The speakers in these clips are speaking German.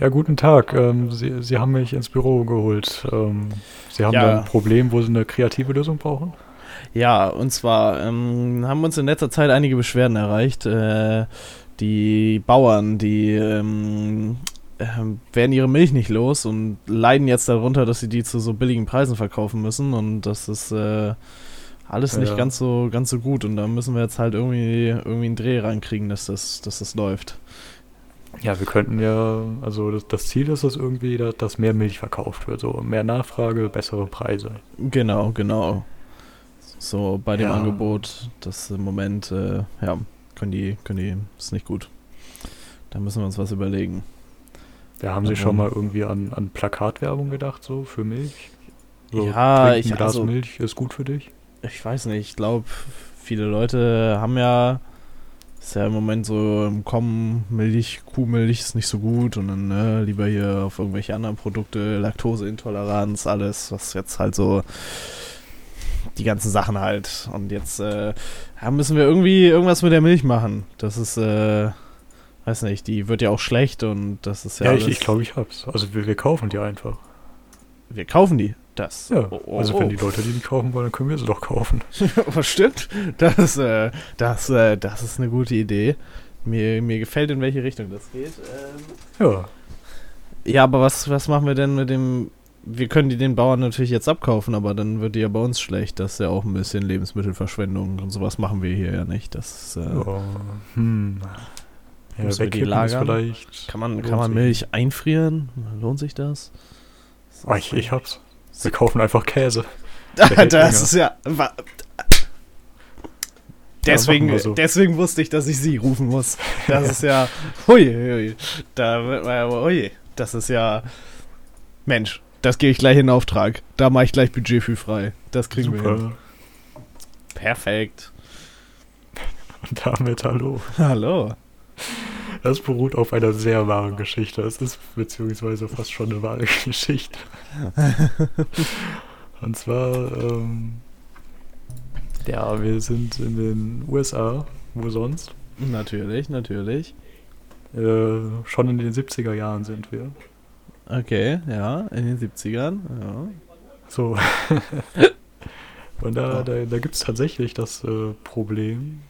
Ja, guten Tag. Ähm, Sie, Sie haben mich ins Büro geholt. Ähm, Sie haben Ja. da ein Problem, wo Sie eine kreative Lösung brauchen? Ja, und zwar ähm, haben uns in letzter Zeit einige Beschwerden erreicht. Äh, die Bauern, die ähm, ähm, werden ihre Milch nicht los und leiden jetzt darunter, dass sie die zu so billigen Preisen verkaufen müssen und das ist äh, alles nicht Ja. ganz so ganz so gut und da müssen wir jetzt halt irgendwie irgendwie einen Dreh reinkriegen, dass das dass das läuft. Ja, wir könnten ja, also das, das Ziel ist es irgendwie, dass, dass mehr Milch verkauft wird. So mehr Nachfrage, bessere Preise. Genau, genau. So bei dem Ja. Angebot, das im Moment, äh, ja, können die, können die, ist nicht gut. Da müssen wir uns was überlegen. Da haben Sie schon mal irgendwie an, an Plakatwerbung gedacht, so für Milch? So, Ja, ich- Glas also- Milch ist gut für dich? Ich weiß nicht, ich glaube, viele Leute haben ja, ist ja im Moment so im Kommen, Milch, Kuhmilch ist nicht so gut und dann ne, lieber hier auf irgendwelche anderen Produkte, Laktoseintoleranz, alles, was jetzt halt so, die ganzen Sachen halt. Und jetzt äh, müssen wir irgendwie irgendwas mit der Milch machen. Das ist, äh, weiß nicht, die wird ja auch schlecht und das ist ja, Ja, ich, alles- ich glaube, ich hab's. Also wir, wir kaufen die einfach. wir kaufen die. Das. Ja, Oh, oh, also oh. wenn die Leute die nicht kaufen wollen, dann können wir sie doch kaufen. Stimmt. Das, äh, das, äh, das ist eine gute Idee. Mir, mir gefällt, in welche Richtung das geht. Ähm, Ja, ja, aber was, was machen wir denn mit dem. Wir können die den Bauern natürlich jetzt abkaufen, aber dann wird die ja bei uns schlecht. Das ist ja auch ein bisschen Lebensmittelverschwendung und sowas machen wir hier ja nicht. Das ist, äh, ja. Hm. Ja, wegkippen ist lagern? vielleicht. kann man, kann man Milch einfrieren? Lohnt sich das? Ah, ich, ich hab's. Wir kaufen einfach Käse. das ist ja. Ja, Deswegen, wir so. deswegen wusste ich, dass ich sie rufen muss. Das ist ja. Hui, hui. Da wird man ja. Hui. Das ist ja. Mensch, das gebe ich gleich in Auftrag. Da mache ich gleich Budget für frei. Das kriegen wir hin. Super. Perfekt. Und damit hallo. Hallo. Das beruht auf einer sehr wahren Geschichte. Es ist beziehungsweise fast schon eine wahre Geschichte. Und zwar, ähm, ja, wir sind in den USA, wo sonst? Natürlich, natürlich. Äh, schon in den 70er Jahren sind wir. Okay, ja, in den 70ern. Ja. So. Und da, da, da gibt es tatsächlich das äh, Problem,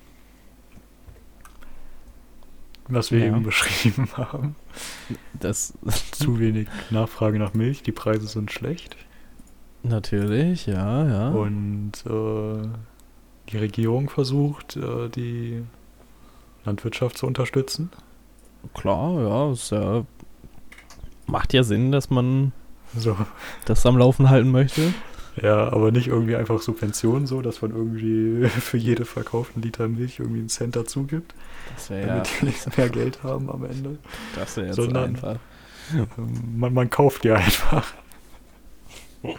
was wir Ja. eben beschrieben haben. Das. Zu wenig Nachfrage nach Milch, die Preise sind schlecht. Natürlich, ja, ja. Und äh, die Regierung versucht, äh, die Landwirtschaft zu unterstützen. Klar, ja, ist ja. Macht ja Sinn, dass man So. das am Laufen halten möchte. Ja, aber nicht irgendwie einfach Subventionen, so dass man irgendwie für jede verkauften Liter Milch irgendwie einen Cent dazu gibt, Das wäre ja. damit die mehr Geld haben am Ende. Das wäre jetzt sondern- einfach. Ähm, Man, man kauft die einfach.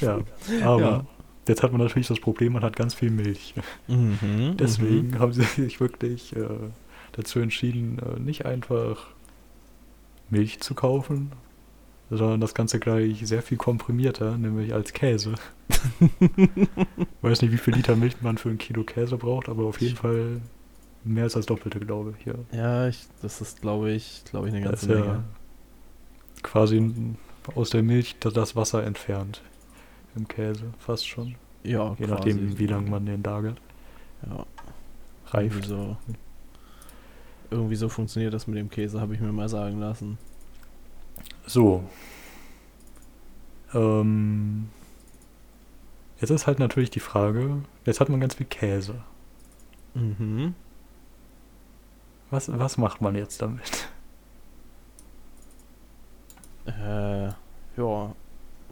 Ja, aber Ja. jetzt hat man natürlich das Problem, man hat ganz viel Milch. Mhm, Deswegen haben sie sich wirklich äh, dazu entschieden, äh, nicht einfach Milch zu kaufen, sondern das Ganze gleich sehr viel komprimierter, nämlich als Käse. Weiß nicht, wie viel Liter Milch man für ein Kilo Käse braucht, aber auf jeden Fall mehr als das Doppelte, glaube ich. Ja. Ja, ich, das ist, glaube ich, glaube ich, eine Das ganze ja Menge. quasi aus der Milch das- das Wasser entfernt. Im Käse, fast schon. Ja, Je quasi. nachdem, wie lange man den lagert. Ja, Reift. Irgendwie so, irgendwie so funktioniert das mit dem Käse, habe ich mir mal sagen lassen. So. Ähm, jetzt ist halt natürlich die Frage, jetzt hat man ganz viel Käse. Mhm. Was, was macht man jetzt damit? Äh, ja,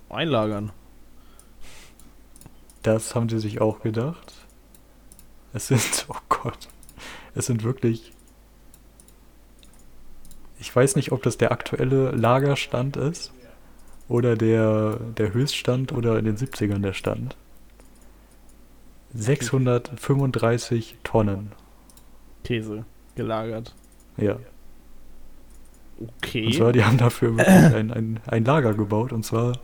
einlagern. Das haben sie sich auch gedacht. Es sind, oh Gott, es sind wirklich. Ich weiß nicht, ob das der aktuelle Lagerstand ist oder der, der Höchststand oder in den 70ern der Stand. 635 Tonnen. Käse gelagert. Ja. Okay. Und zwar, die haben dafür wirklich ein, ein, ein Lager gebaut. Und zwar,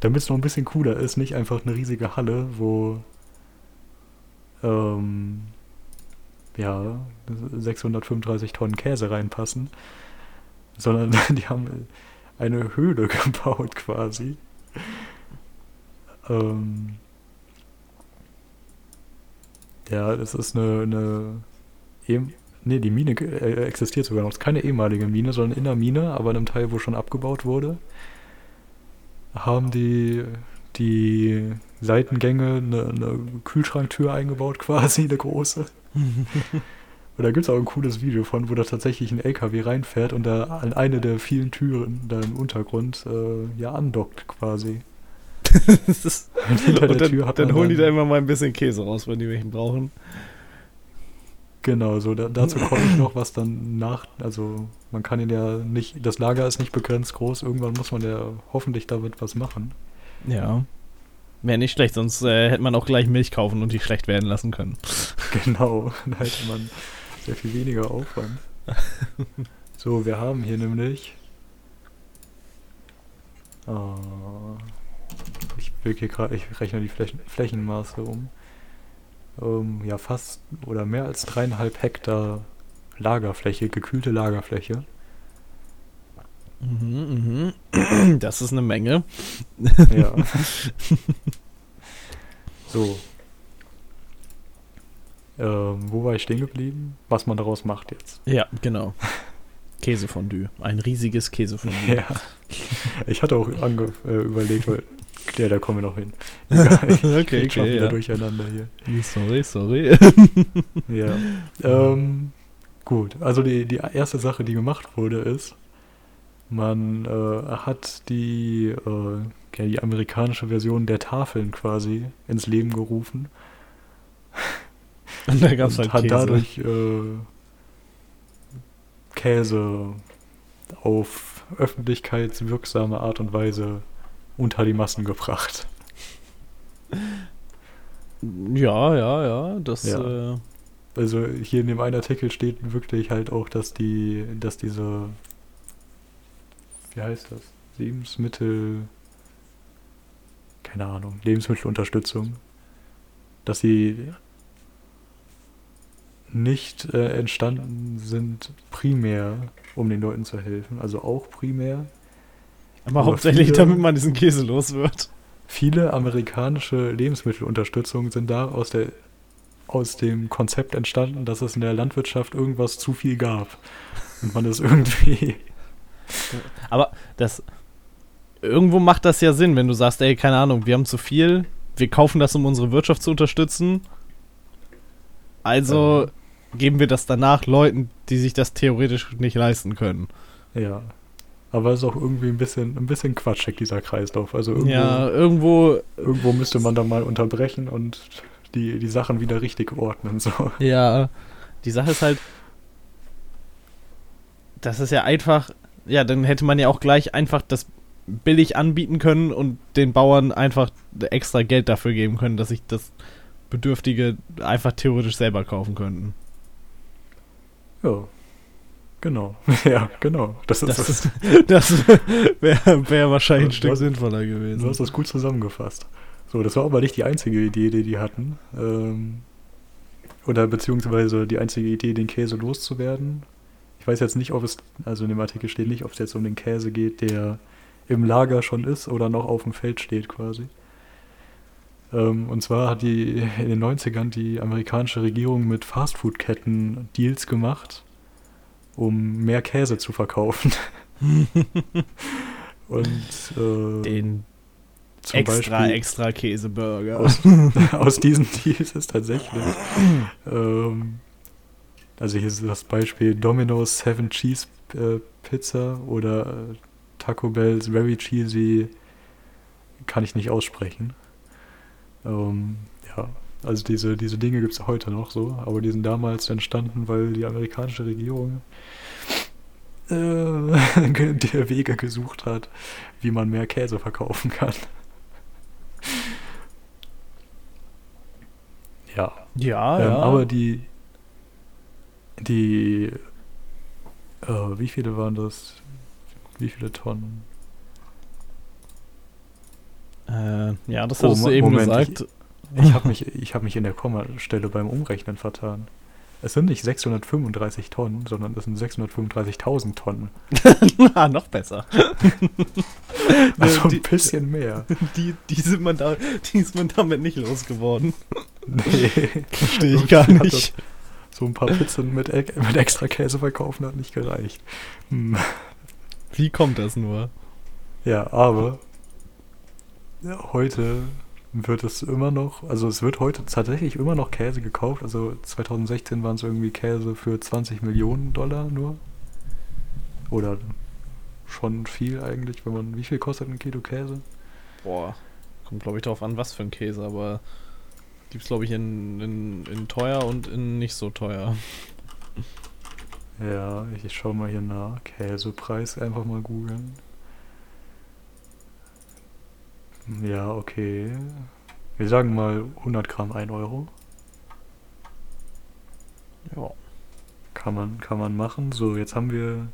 damit es noch ein bisschen cooler ist, nicht einfach eine riesige Halle, wo ähm, ja 635 Tonnen Käse reinpassen, sondern die haben eine Höhle gebaut quasi. Ähm, ja, das ist eine, eine ehem- die Mine äh, existiert sogar noch. Es ist keine ehemalige Mine, sondern in der Mine, aber in einem Teil, wo schon abgebaut wurde, haben die die Seitengänge eine, eine Kühlschranktür eingebaut, quasi, eine große. Und da gibt es auch ein cooles Video von, wo da tatsächlich ein LKW reinfährt und da an eine der vielen Türen da im Untergrund äh, ja andockt quasi. Ist, Und dann, dann holen die da immer mal ein bisschen Käse raus, wenn die welchen brauchen. Genau, so da, dazu komme ich noch, was dann nach, also man kann ihn ja nicht, das Lager ist nicht begrenzt groß, irgendwann muss man ja hoffentlich damit was machen. Ja. Wäre nicht schlecht, sonst äh, hätte man auch gleich Milch kaufen und die schlecht werden lassen können. Genau, da hätte man sehr viel weniger Aufwand. So, wir haben hier nämlich. Ah, ich, will hier grad, ich rechne die Flächen, Flächenmaße um. Ähm, ja, fast oder mehr als dreieinhalb Hektar Lagerfläche, gekühlte Lagerfläche. Mhm, mhm. Das ist eine Menge. Ja. so. Ähm, wo war ich stehen geblieben? Was man daraus macht jetzt. Ja, genau. Käsefondue. Ein riesiges Käsefondue. Ja. Ich hatte auch äh, überlegt, weil. Ja, da kommen wir noch hin. Egal, ich Okay, okay, wieder ja. durcheinander hier. Sorry, sorry. Ja. Ähm, gut, also die, die erste Sache, die gemacht wurde, ist, man äh, hat die, äh, ja, die amerikanische Version der Tafeln quasi ins Leben gerufen. Und da gab es und halt hat Käse. dadurch äh, Käse auf öffentlichkeitswirksame Art und Weise unter die Massen gebracht. Ja, ja, ja. Das, Ja. Äh, Also hier in dem einen Artikel steht wirklich halt auch, dass die, dass diese, wie heißt das? Lebensmittel, keine Ahnung, Lebensmittelunterstützung, dass sie nicht äh, entstanden sind primär, um den Leuten zu helfen, also auch primär. aber Aber hauptsächlich, viele- damit man diesen Käse los wird. Viele amerikanische Lebensmittelunterstützungen sind da aus der aus dem Konzept entstanden, dass es in der Landwirtschaft irgendwas zu viel gab. Und man das irgendwie. Aber das. Irgendwo macht das ja Sinn, wenn du sagst, ey, keine Ahnung, wir haben zu viel, wir kaufen das, um unsere Wirtschaft zu unterstützen. Also geben wir das danach Leuten, die sich das theoretisch nicht leisten können. Ja. Aber es ist auch irgendwie ein bisschen, ein bisschen quatschig, dieser Kreislauf. Also irgendwo, Ja, irgendwo, irgendwo müsste man da mal unterbrechen und die, die Sachen wieder richtig ordnen. So. ja, die Sache ist halt, das ist ja einfach, ja, dann hätte man ja auch gleich einfach das billig anbieten können und den Bauern einfach extra Geld dafür geben können, dass sich das Bedürftige einfach theoretisch selber kaufen könnten. Ja. Genau. Ja, genau. Das ist Das, das. ist, das wäre wär wahrscheinlich ein Stück Was- sinnvoller Du gewesen. hast das gut zusammengefasst. So, das war aber nicht die einzige Idee, die die hatten. Ähm, oder beziehungsweise die einzige Idee, den Käse loszuwerden. Ich weiß jetzt nicht, ob es, also in dem Artikel steht nicht, ob es jetzt um den Käse geht, der im Lager schon ist oder noch auf dem Feld steht quasi. Ähm, und zwar hat die in den 90ern die amerikanische Regierung mit Fastfood-Ketten Deals gemacht, um mehr Käse zu verkaufen. und äh, Den zum extra, Beispiel extra Käseburger. aus, aus diesen Deals ist tatsächlich. ähm, also hier ist das Beispiel Domino's Seven Cheese äh, Pizza oder äh, Taco Bell's Very Cheesy kann ich nicht aussprechen. Ähm, ja, also diese, diese Dinge gibt es heute noch so, aber die sind damals entstanden, weil die amerikanische Regierung äh, die Wege gesucht hat, wie man mehr Käse verkaufen kann. Ja, Ja, ähm, ja. aber die, die, äh, wie viele waren das? Wie viele Tonnen? Äh, ja, das Oh, hattest du Mo- eben Moment, gesagt. Ich habe mich, ich hab mich in der Kommastelle beim Umrechnen vertan. Es sind nicht 635 Tonnen, sondern es sind 635.000 Tonnen. ah, noch besser. Also ein die, bisschen mehr. die, die, sind man da, die ist man damit nicht losgeworden. Nee. Verstehe ich gar nicht. So ein paar Pizzen mit, mit extra Käse verkaufen hat nicht gereicht. Hm. Wie kommt das nur? Ja, aber heute wird es immer noch, also es wird heute tatsächlich immer noch Käse gekauft. Also 2016 waren es irgendwie Käse für 20 Millionen Dollar nur. Oder schon viel eigentlich, wenn man, wie viel kostet ein Kilo Käse? Boah, kommt glaube ich darauf an, was für ein Käse, aber gibt's glaube ich in, in, in teuer und in nicht so teuer. Ja, ich, ich schau mal hier nach. Käsepreis einfach mal googeln. Ja, okay. Wir sagen mal 100 Gramm 1 Euro. Ja. Kann man, kann man machen. So, jetzt haben wir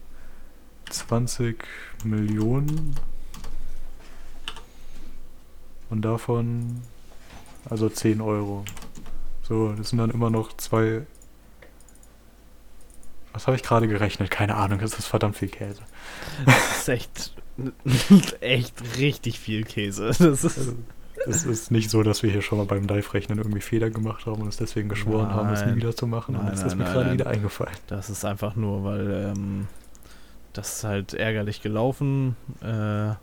20 Millionen. Und davon, also 10 Euro. So, das sind dann immer noch zwei. Was habe ich gerade gerechnet? Keine Ahnung, das ist verdammt viel Käse. Das ist echt, echt richtig viel Käse. Das ist, es ist nicht so, dass wir hier schon mal beim Live-Rechnen irgendwie Fehler gemacht haben und uns deswegen geschworen haben, es nie Nein. wieder zu machen. und Nein, jetzt ist nein, mir nein, gerade nein. wieder eingefallen. das ist einfach nur, weil ähm, das ist halt ärgerlich gelaufen. Äh, da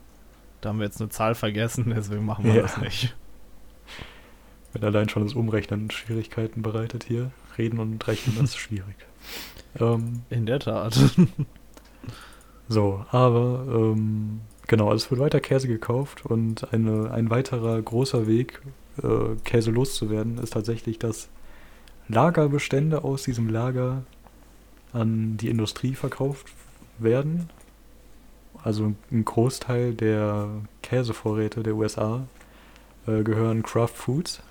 haben wir jetzt eine Zahl vergessen, deswegen machen wir Ja. das nicht. Wenn allein schon das Umrechnen Schwierigkeiten bereitet hier. Reden und rechnen, das ist schwierig. Ähm, In der Tat. So, aber ähm, genau, also es wird weiter Käse gekauft und eine, ein weiterer großer Weg, äh, Käse loszuwerden, ist tatsächlich, dass Lagerbestände aus diesem Lager an die Industrie verkauft werden. Also ein Großteil der Käsevorräte der USA äh, gehören Kraft Foods.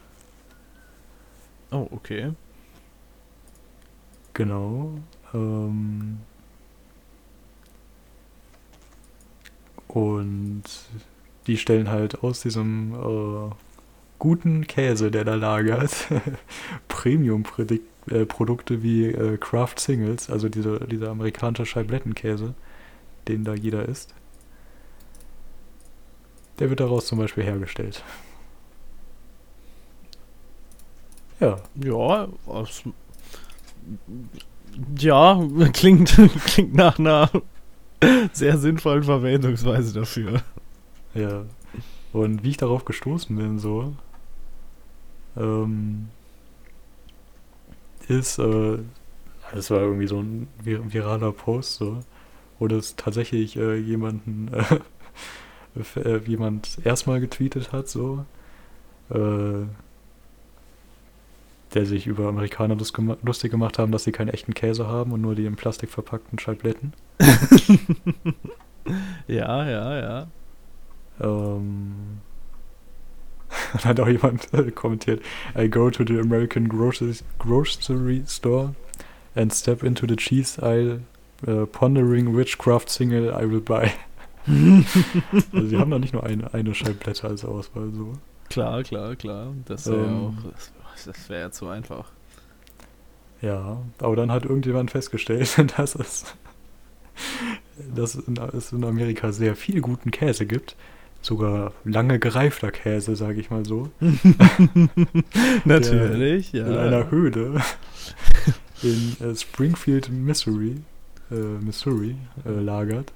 Oh, okay. Genau. Ähm, und die stellen halt aus diesem äh, guten Käse, der da lagert, Premium-Produkte wie äh, Kraft Singles, also diese, dieser amerikanische Scheiblettenkäse, den da jeder isst. Der wird daraus zum Beispiel hergestellt. Ja, Ja, ja, klingt, klingt nach einer sehr sinnvollen Verwendungsweise dafür. Ja. Und wie ich darauf gestoßen bin, so, ähm, ist, äh, das war irgendwie so ein vir viraler Post, so, wo das tatsächlich äh, jemanden, äh, jemand erstmal getweetet hat, so, äh, der sich über Amerikaner lustig gemacht haben, dass sie keinen echten Käse haben und nur die in Plastik verpackten Scheibletten. Ja, ja, ja. Ähm, dann hat auch jemand äh, kommentiert, I go to the American grocery, grocery store and step into the cheese aisle, uh, pondering which craft single I will buy. also sie haben da nicht nur eine, eine Scheibenblätter als Auswahl, so. Klar, klar, klar. Das wäre Ähm. auch, das, das wäre ja zu einfach. Ja, aber dann hat irgendjemand festgestellt, dass es, dass es in Amerika sehr viel guten Käse gibt. Sogar lange gereifter Käse, sage ich mal so. Natürlich, ja. in einer Höhle in äh, Springfield, Missouri, äh, Missouri äh, lagert,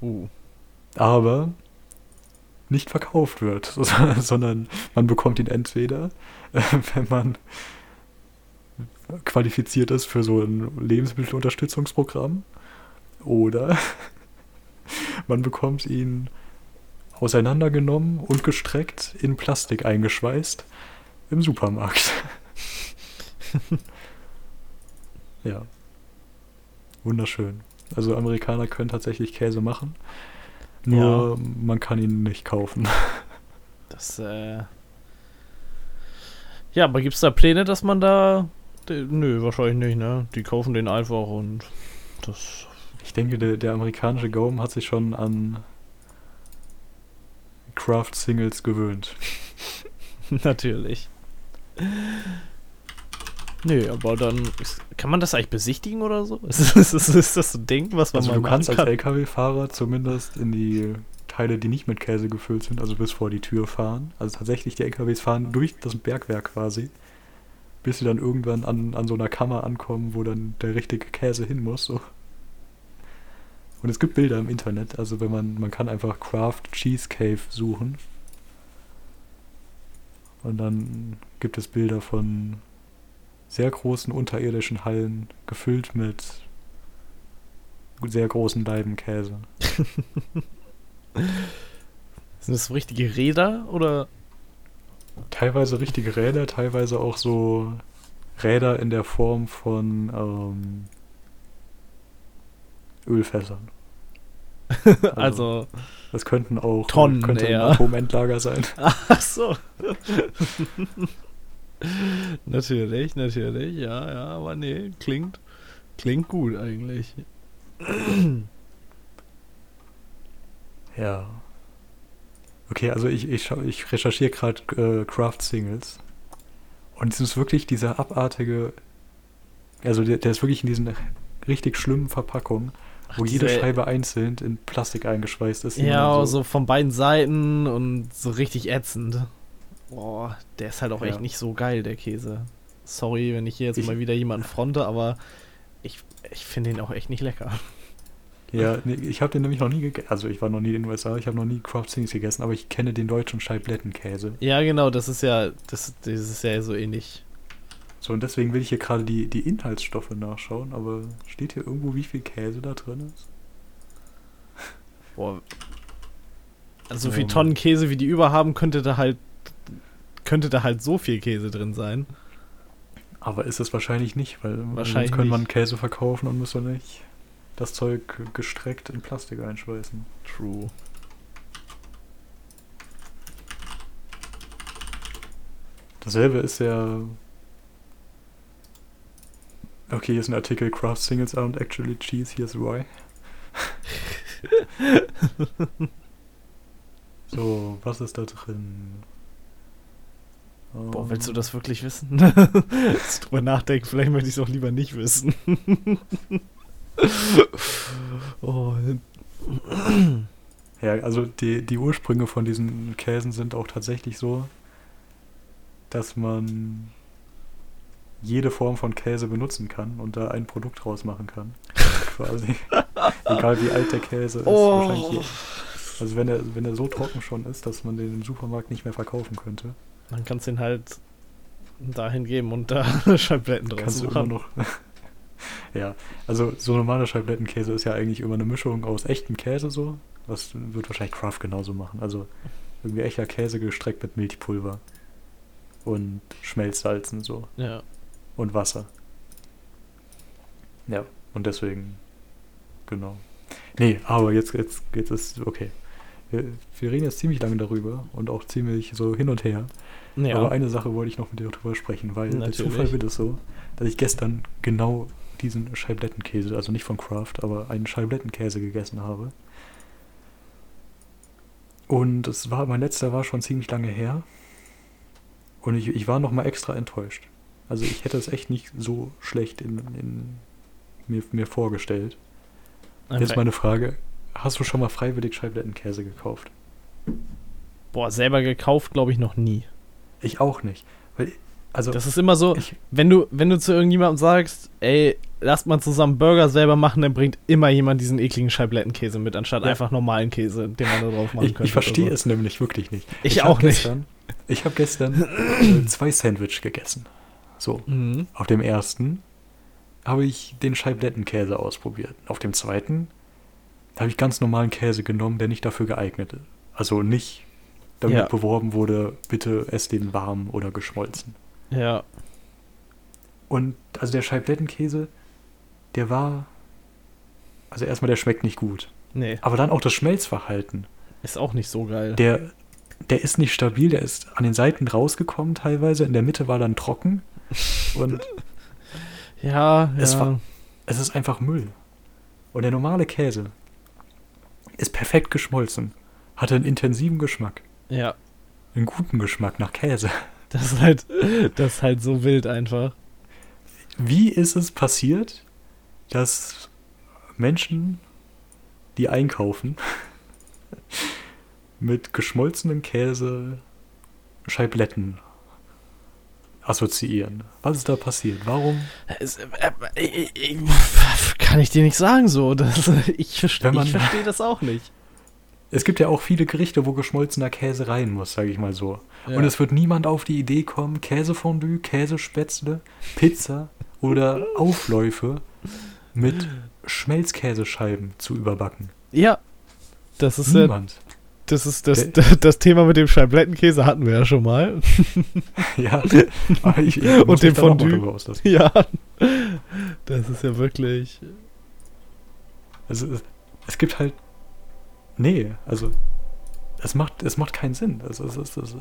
Oh, aber nicht verkauft wird, sondern man bekommt ihn entweder, wenn man qualifiziert ist für so ein Lebensmittelunterstützungsprogramm, oder man bekommt ihn auseinandergenommen und gestreckt in Plastik eingeschweißt im Supermarkt. ja. Wunderschön. Also Amerikaner können tatsächlich Käse machen. Nur man kann ihn nicht kaufen. das, äh. Ja, aber gibt's da Pläne, dass man da. Nö, wahrscheinlich nicht, ne? Die kaufen den einfach und das. Ich denke, der, der amerikanische Gaumen hat sich schon an Craft Singles gewöhnt. Natürlich. Nee, aber dann ist, kann man das eigentlich besichtigen oder so? Ist, ist, ist, das so ein Ding, was man Also mal du kannst machen als kann? LKW-Fahrer zumindest in die Teile, die nicht mit Käse gefüllt sind, also bis vor die Tür fahren. Also tatsächlich, die LKWs fahren durch das Bergwerk quasi, bis sie dann irgendwann an, an so einer Kammer ankommen, wo dann der richtige Käse hin muss. So. Und es gibt Bilder im Internet, also wenn man, man kann einfach Craft Cheese Cave suchen. Und dann gibt es Bilder von sehr großen unterirdischen Hallen, gefüllt mit sehr großen Laiben Käse. Sind das so richtige Räder oder? Teilweise richtige Räder, teilweise auch so Räder in der Form von ähm, Ölfässern. Also, Das könnten auch Tonnen könnte ein eher. Atomendlager sein. ach so. natürlich, natürlich, ja, ja, aber nee, klingt, klingt gut eigentlich. Ja. Okay, also ich, ich, schau- ich recherchiere gerade äh, Craft Singles. Und es ist wirklich dieser abartige. Also der, der ist wirklich in diesen richtig schlimmen Verpackungen, wo Ach, jede diese- Scheibe einzeln in Plastik eingeschweißt ist. Ja, dann so von beiden Seiten und so richtig ätzend. Boah, der ist halt auch Ja. echt nicht so geil, der Käse. Sorry, wenn ich hier jetzt Ich- mal wieder jemanden fronte, aber ich, ich finde ihn auch echt nicht lecker. Ja, nee, ich habe den nämlich noch nie gegessen. Also ich war noch nie in den USA, ich habe noch nie Craft Singles gegessen, aber ich kenne den deutschen Scheiblettenkäse. Ja, genau, das ist ja, das, das ist ja so ähnlich. So, und deswegen will ich hier gerade die, die Inhaltsstoffe nachschauen, aber steht hier irgendwo, wie viel Käse da drin ist? Boah. Also so viel. Tonnen Käse, wie die über haben, könnte da halt, könnte da halt so viel Käse drin sein. Aber ist es wahrscheinlich nicht, weil Wahrscheinlich sonst könnte man. Käse verkaufen und müsste nicht das Zeug gestreckt in Plastik einschweißen. True. Dasselbe ist ja. Okay, hier ist ein Artikel Craft Singles aren't actually cheese, here's why. so, was ist da drin? Boah, willst du Ähm, das wirklich wissen? Jetzt drüber nachdenken, vielleicht möchte ich es auch lieber nicht wissen. oh, Ja, also die, die Ursprünge von diesen Käsen sind auch tatsächlich so, dass man jede Form von Käse benutzen kann und da ein Produkt draus machen kann. Quasi. Egal wie alt der Käse ist. Oh. Wahrscheinlich, also wenn er, wenn er so trocken schon ist, dass man den im Supermarkt nicht mehr verkaufen könnte, Dann kannst du ihn halt dahin geben und da Scheibletten draus kannst du immer machen. noch. Ja, also so normaler Scheiblettenkäse ist ja eigentlich immer eine Mischung aus echtem Käse so. Das wird wahrscheinlich Kraft genauso machen. Also irgendwie echter Käse gestreckt mit Milchpulver. Und Schmelzsalzen so. Ja. Und Wasser. Ja, und deswegen, genau. Nee, aber jetzt, jetzt, jetzt ist, okay. Wir, wir reden jetzt ziemlich lange darüber und auch ziemlich so hin und her. ja. Aber eine Sache wollte ich noch mit dir drüber sprechen, weil der Natürlich. Zufall will es so, dass ich gestern genau diesen Scheiblettenkäse, also nicht von Kraft, aber einen Scheiblettenkäse gegessen habe. Und es war, mein letzter war schon ziemlich lange her. Und ich, ich war nochmal extra enttäuscht. Also ich hätte es echt nicht so schlecht in, in mir, mir vorgestellt. Jetzt Einfach- meine Frage, hast du schon mal freiwillig Scheiblettenkäse gekauft? Boah, selber gekauft, glaube ich, noch nie. Ich auch nicht. Weil, also, Das ist immer so, ich, wenn du, wenn du zu irgendjemandem sagst, ey, lasst mal zusammen Burger selber machen, dann bringt immer jemand diesen ekligen Scheiblettenkäse mit, anstatt Ja. einfach normalen Käse, den man da drauf machen ich, könnte. ich verstehe oder es nämlich wirklich nicht. Ich hab auch nicht. Gestern, ich habe gestern zwei Sandwich gegessen. So, so. Mhm. auf dem ersten habe ich den Scheiblettenkäse ausprobiert. Auf dem zweiten habe ich ganz normalen Käse genommen, der nicht dafür geeignet ist. Also nicht damit Ja. beworben wurde, bitte ess den warm oder geschmolzen. Ja. Und also der Scheiblettenkäse, der war. Also erstmal, der schmeckt nicht gut. Nee, Aber dann auch das Schmelzverhalten. ist auch nicht so geil. Der, der ist nicht stabil, der ist an den Seiten rausgekommen teilweise. In der Mitte war dann trocken. Und ja, Es ja. war- es ist einfach Müll. Und der normale Käse ist perfekt geschmolzen. Hatte einen intensiven Geschmack. ja. Einen guten Geschmack nach Käse. Das ist halt, das ist halt so wild einfach. wie ist es passiert, dass Menschen, die einkaufen, mit geschmolzenem Käse Scheibletten assoziieren? Was ist da passiert? Warum? Es, äh, äh, äh, kann ich dir nicht sagen so. Das, ich verstehe versteh das auch nicht. Es gibt ja auch viele Gerichte, wo geschmolzener Käse rein muss, sage ich mal so. Ja. Und es wird niemand auf die Idee kommen, Käsefondue, Käsespätzle, Pizza oder Aufläufe mit Schmelzkäsescheiben zu überbacken. Ja. Das ist ja, Niemand. das ist das, das Thema mit dem Scheiblettenkäse hatten wir ja schon mal. Ja. Aber ich, ich Und dem Fondue. ja. Das ist ja wirklich. Also es, es gibt halt. Nee, also es macht, es macht keinen Sinn. Es ist das. Äh,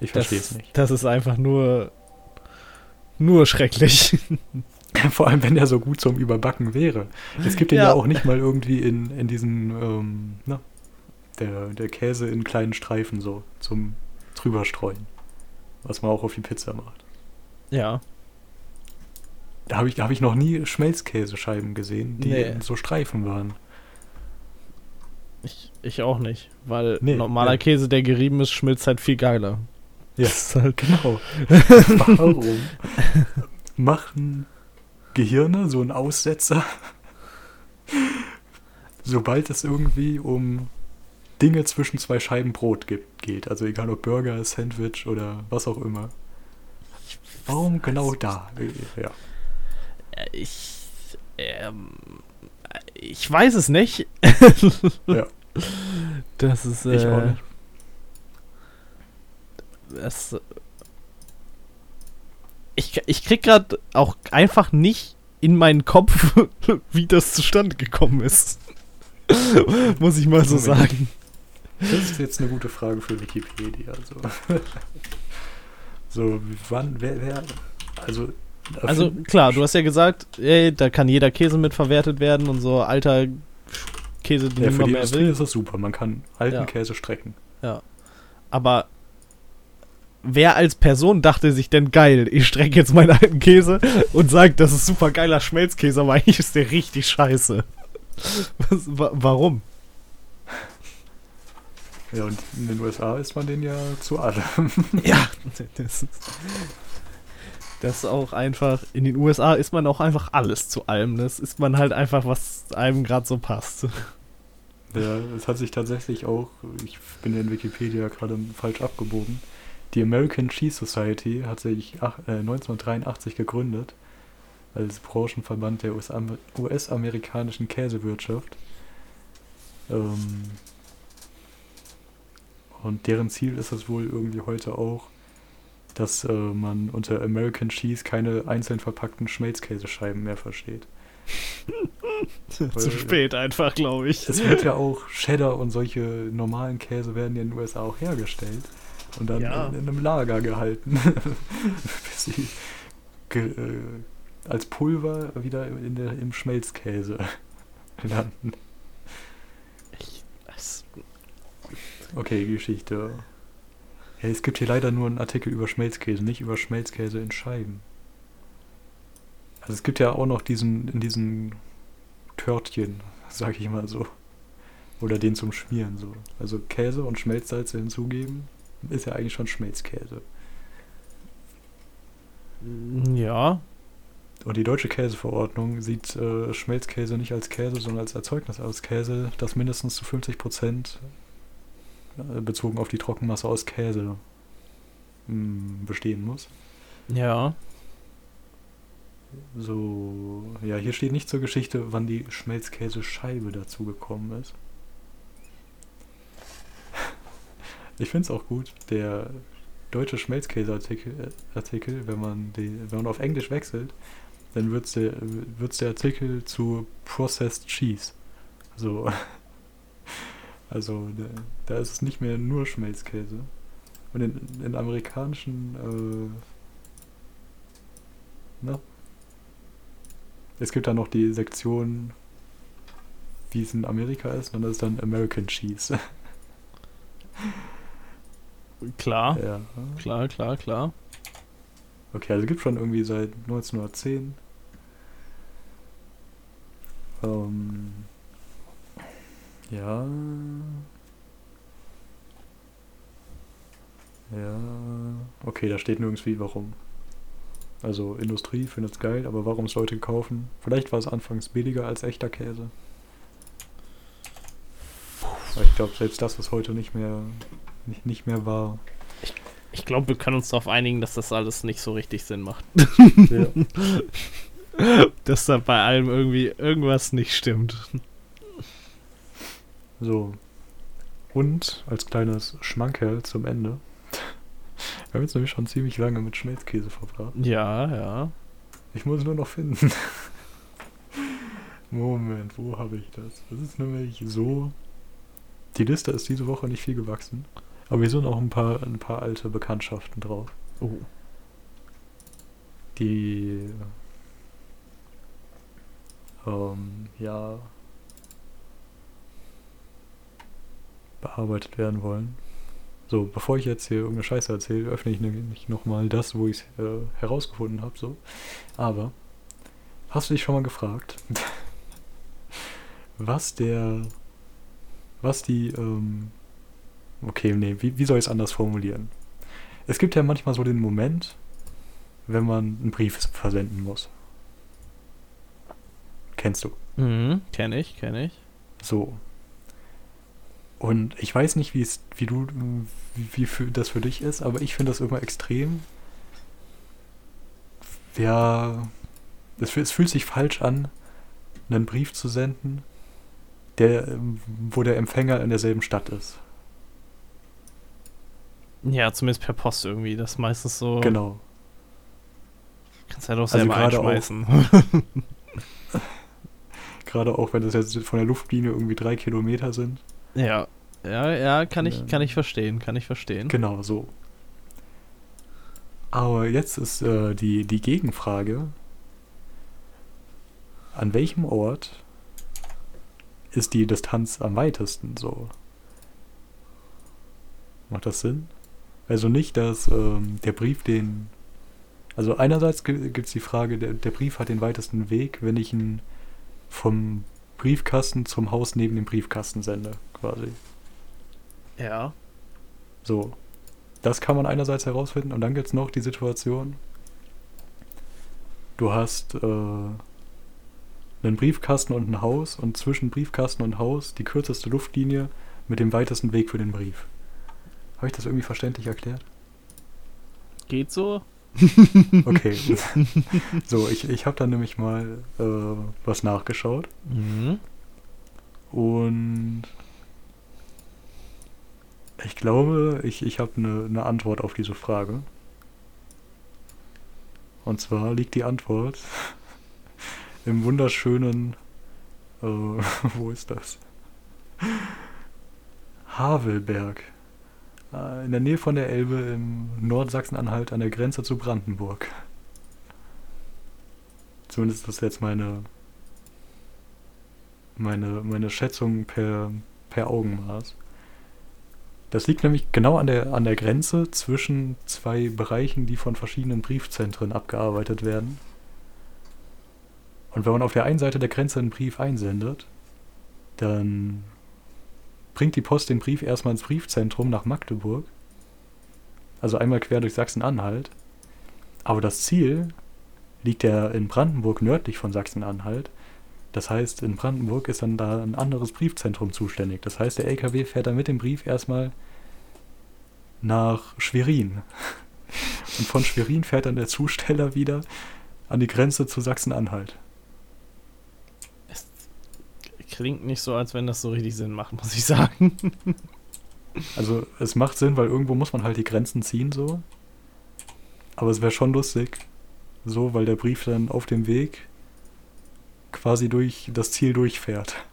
ich verstehe es nicht. Das ist einfach nur. Nur schrecklich. Vor allem, wenn er so gut zum Überbacken wäre. Es gibt den ja, Ja. auch nicht mal irgendwie in, in diesen, ähm, na, der, der Käse in kleinen Streifen so zum drüberstreuen. Was man auch auf die Pizza macht. Ja. Da habe ich, da hab ich noch nie Schmelzkäsescheiben gesehen, die Nee. in so Streifen waren. Ich, ich auch nicht. Weil Nee, normaler ja. Käse, der gerieben ist, schmilzt halt viel geiler. Ja. Das ist halt, Genau. Warum machen Gehirne so einen Aussetzer, sobald es irgendwie um Dinge zwischen zwei Scheiben Brot gibt, geht? Also egal ob Burger, Sandwich oder was auch immer. Warum genau da? Ja. Äh, ich. Ähm, ich weiß es nicht. Ja. Das ist. Äh, Ich auch nicht. Das, ich, ich krieg gerade auch einfach nicht in meinen Kopf, wie das zustande gekommen ist. Muss ich mal so sagen. Das ist jetzt eine gute Frage für Wikipedia. So, so wann, wer, wer, also. Also erfind- klar, du hast ja gesagt, ey, da kann jeder Käse mit verwertet werden und so alter Käse, den ja, für die mehr Industrie will. ist das super. Man kann alten Ja. Käse strecken. Aber wer als Person dachte sich denn geil, ich strecke jetzt meinen alten Käse und sage, das ist super geiler Schmelzkäse, aber eigentlich ist der richtig scheiße. Was, wa warum? Ja, und in den USA ist man den ja zu allem. Ja, das ist, das ist auch einfach, in den USA ist man auch einfach alles zu allem. Das ist man halt einfach, was einem gerade so passt. Ja, es hat sich tatsächlich auch, ich bin in Wikipedia gerade falsch abgebogen, die American Cheese Society hat sich ach, äh, 1983 gegründet als Branchenverband der US-am- US-amerikanischen Käsewirtschaft. Ähm, und deren Ziel ist es wohl irgendwie heute auch, dass äh, man unter American Cheese keine einzeln verpackten Schmelzkäsescheiben mehr versteht. Zu spät einfach, glaube ich. Es wird ja auch Cheddar und solche normalen Käse werden ja in den USA auch hergestellt und dann Ja. in, in einem Lager gehalten, bis sie ge, äh, als Pulver wieder in der, im Schmelzkäse landen. Das- Okay, Geschichte. Ja, es gibt hier leider nur einen Artikel über Schmelzkäse, nicht über Schmelzkäse in Scheiben. Also es gibt ja auch noch diesen, in diesen Törtchen, sag ich mal so. Oder den zum Schmieren so. Also Käse und Schmelzsalze hinzugeben, ist ja eigentlich schon Schmelzkäse. Ja, Und die deutsche Käseverordnung sieht äh, Schmelzkäse nicht als Käse, sondern als Erzeugnis aus Käse, das mindestens zu 50% äh, bezogen auf die Trockenmasse aus Käse mh, bestehen muss. ja. So, ja, hier steht nicht zur Geschichte, wann die Schmelzkäsescheibe dazu gekommen ist. Ich finde es auch gut, der deutsche Schmelzkäseartikel, äh, Artikel, wenn man die, wenn man auf Englisch wechselt, dann wird's der, wird's der Artikel zu Processed Cheese. So. Also, da, da ist es nicht mehr nur Schmelzkäse. Und in, in amerikanischen, äh, na, es gibt dann noch die Sektion, wie es in Amerika ist, und das ist dann American Cheese. Klar, ja. klar, klar, klar. Okay, also gibt schon irgendwie seit 1910. Ähm, ja. Ja. Okay, da steht nirgends wie warum. Also Industrie findet es geil, aber warum es Leute kaufen? Vielleicht war es anfangs billiger als echter Käse. Aber ich glaube, selbst das ist heute nicht mehr, nicht, nicht mehr wahr. Ich glaube, wir können uns darauf einigen, dass das alles nicht so richtig Sinn macht. Ja. Dass da bei allem irgendwie irgendwas nicht stimmt. So. Und als kleines Schmankerl zum Ende. Wir haben jetzt nämlich schon ziemlich lange mit Schmelzkäse verbracht. Ja, ja. Ich muss nur noch finden. Moment, wo habe ich das? Das ist nämlich so. Die Liste ist diese Woche nicht viel gewachsen. Aber hier sind auch ein paar, ein paar alte Bekanntschaften drauf. Oh. Die. Ähm, ja. Bearbeitet werden wollen. So, bevor ich jetzt hier irgendeine Scheiße erzähle, öffne ich nämlich nochmal das, wo ich es äh, herausgefunden habe. So. Aber, hast du dich schon mal gefragt, was der, was die, ähm, okay, nee, wie, wie soll ich es anders formulieren? Es gibt ja manchmal so den Moment, wenn man einen Brief versenden muss. Kennst du? Mhm, kenne ich, kenne ich. So. Und ich weiß nicht, wie es, wie du, wie, für, das für dich ist, aber ich finde das immer extrem. Ja, es, es fühlt sich falsch an, einen Brief zu senden, der, wo der Empfänger in derselben Stadt ist. Ja, zumindest per Post irgendwie. Das ist meistens so. Genau. Kannst halt auch Also selber auch- einschmeißen. Gerade auch wenn das jetzt von der Luftlinie irgendwie drei Kilometer sind. Ja. Ja, ja, kann ich, kann ich verstehen, kann ich verstehen. Genau, so. Aber jetzt ist äh, die, die Gegenfrage. An welchem Ort ist die Distanz am weitesten so? Macht das Sinn? Also nicht, dass ähm, der Brief den... Also einerseits gibt es die Frage, der, der Brief hat den weitesten Weg, wenn ich ihn vom Briefkasten zum Haus neben dem Briefkasten sende, quasi. Ja. So. Das kann man einerseits herausfinden und dann gibt es noch die Situation, du hast äh, einen Briefkasten und ein Haus und zwischen Briefkasten und Haus die kürzeste Luftlinie mit dem weitesten Weg für den Brief. Habe ich das irgendwie verständlich erklärt? Geht so? Okay. so, ich, ich habe dann nämlich mal äh, was nachgeschaut Mhm. und ich glaube, ich, ich habe eine ne Antwort auf diese Frage. Und zwar liegt die Antwort im wunderschönen, äh, wo ist das? Havelberg. Äh, in der Nähe von der Elbe im Nordsachsen-Anhalt an der Grenze zu Brandenburg. Zumindest ist das jetzt meine, meine, meine Schätzung per, per Augenmaß. Das liegt nämlich genau an der, an der Grenze zwischen zwei Bereichen, die von verschiedenen Briefzentren abgearbeitet werden. Und wenn man auf der einen Seite der Grenze einen Brief einsendet, dann bringt die Post den Brief erstmal ins Briefzentrum nach Magdeburg. Also einmal quer durch Sachsen-Anhalt. Aber das Ziel liegt ja in Brandenburg nördlich von Sachsen-Anhalt. Das heißt, in Brandenburg ist dann da ein anderes Briefzentrum zuständig. Das heißt, der LKW fährt dann mit dem Brief erstmal nach Schwerin. Und von Schwerin fährt dann der Zusteller wieder an die Grenze zu Sachsen-Anhalt. Klingt nicht so, als wenn das so richtig Sinn macht, muss ich sagen. Also es macht Sinn, weil irgendwo muss man halt die Grenzen ziehen so. Aber es wäre schon lustig, so, weil der Brief dann auf dem Weg quasi durch das Ziel durchfährt.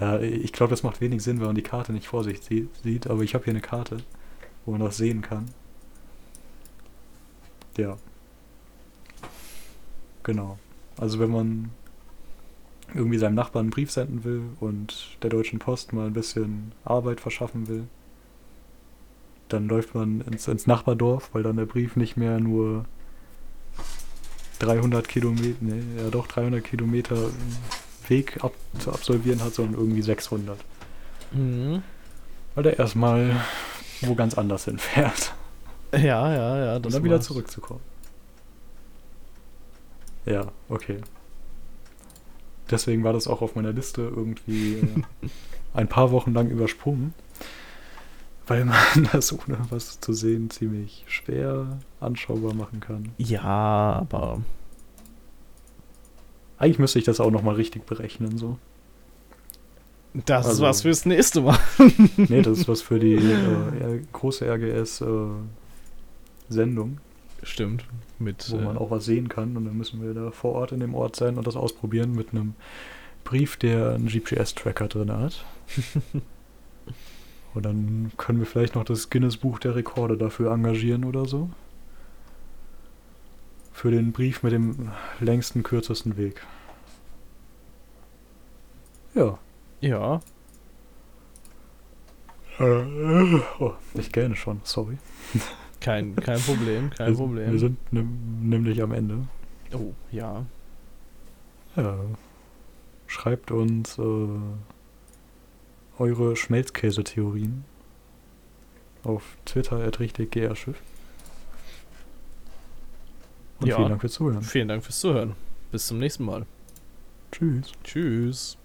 Ja, ich glaube, das macht wenig Sinn, wenn man die Karte nicht vor sich sie- sieht, aber ich habe hier eine Karte, wo man das sehen kann. Ja. Genau. Also wenn man irgendwie seinem Nachbarn einen Brief senden will und der Deutschen Post mal ein bisschen Arbeit verschaffen will, dann läuft man ins, ins Nachbardorf, weil dann der Brief nicht mehr nur 300 Kilometer, nee, ja doch 300 Kilometer Weg ab, zu absolvieren hat, sondern irgendwie 600. Mhm. Weil der erstmal wo ganz anders hinfährt. Ja, ja, ja. Und dann wieder zurückzukommen. Ja, okay. Deswegen war das auch auf meiner Liste irgendwie äh, ein paar Wochen lang übersprungen. Weil man das ohne was zu sehen ziemlich schwer anschaubar machen kann. Ja, aber Eigentlich müsste ich das auch nochmal richtig berechnen, so. Das Also- ist was fürs nächste Mal. Nee, das ist was für die äh, große RGS-Sendung, stimmt. Mit, wo man äh, auch was sehen kann. Und dann müssen wir da vor Ort in dem Ort sein und das ausprobieren mit einem Brief, der einen GPS-Tracker drin hat. und dann können wir vielleicht noch das Guinness-Buch der Rekorde dafür engagieren oder so. Für den Brief mit dem längsten, kürzesten Weg. Ja. Ja. Oh, ich gähne schon, sorry. Kein, kein Problem, kein wir, Problem. Wir sind nämlich am Ende. oh, ja. Ja. Schreibt uns äh, eure Schmelzkäse-Theorien auf Twitter richtig GR-Schiff. Und Ja. vielen Dank fürs Zuhören. Vielen Dank fürs Zuhören. Bis zum nächsten Mal. Tschüss. Tschüss.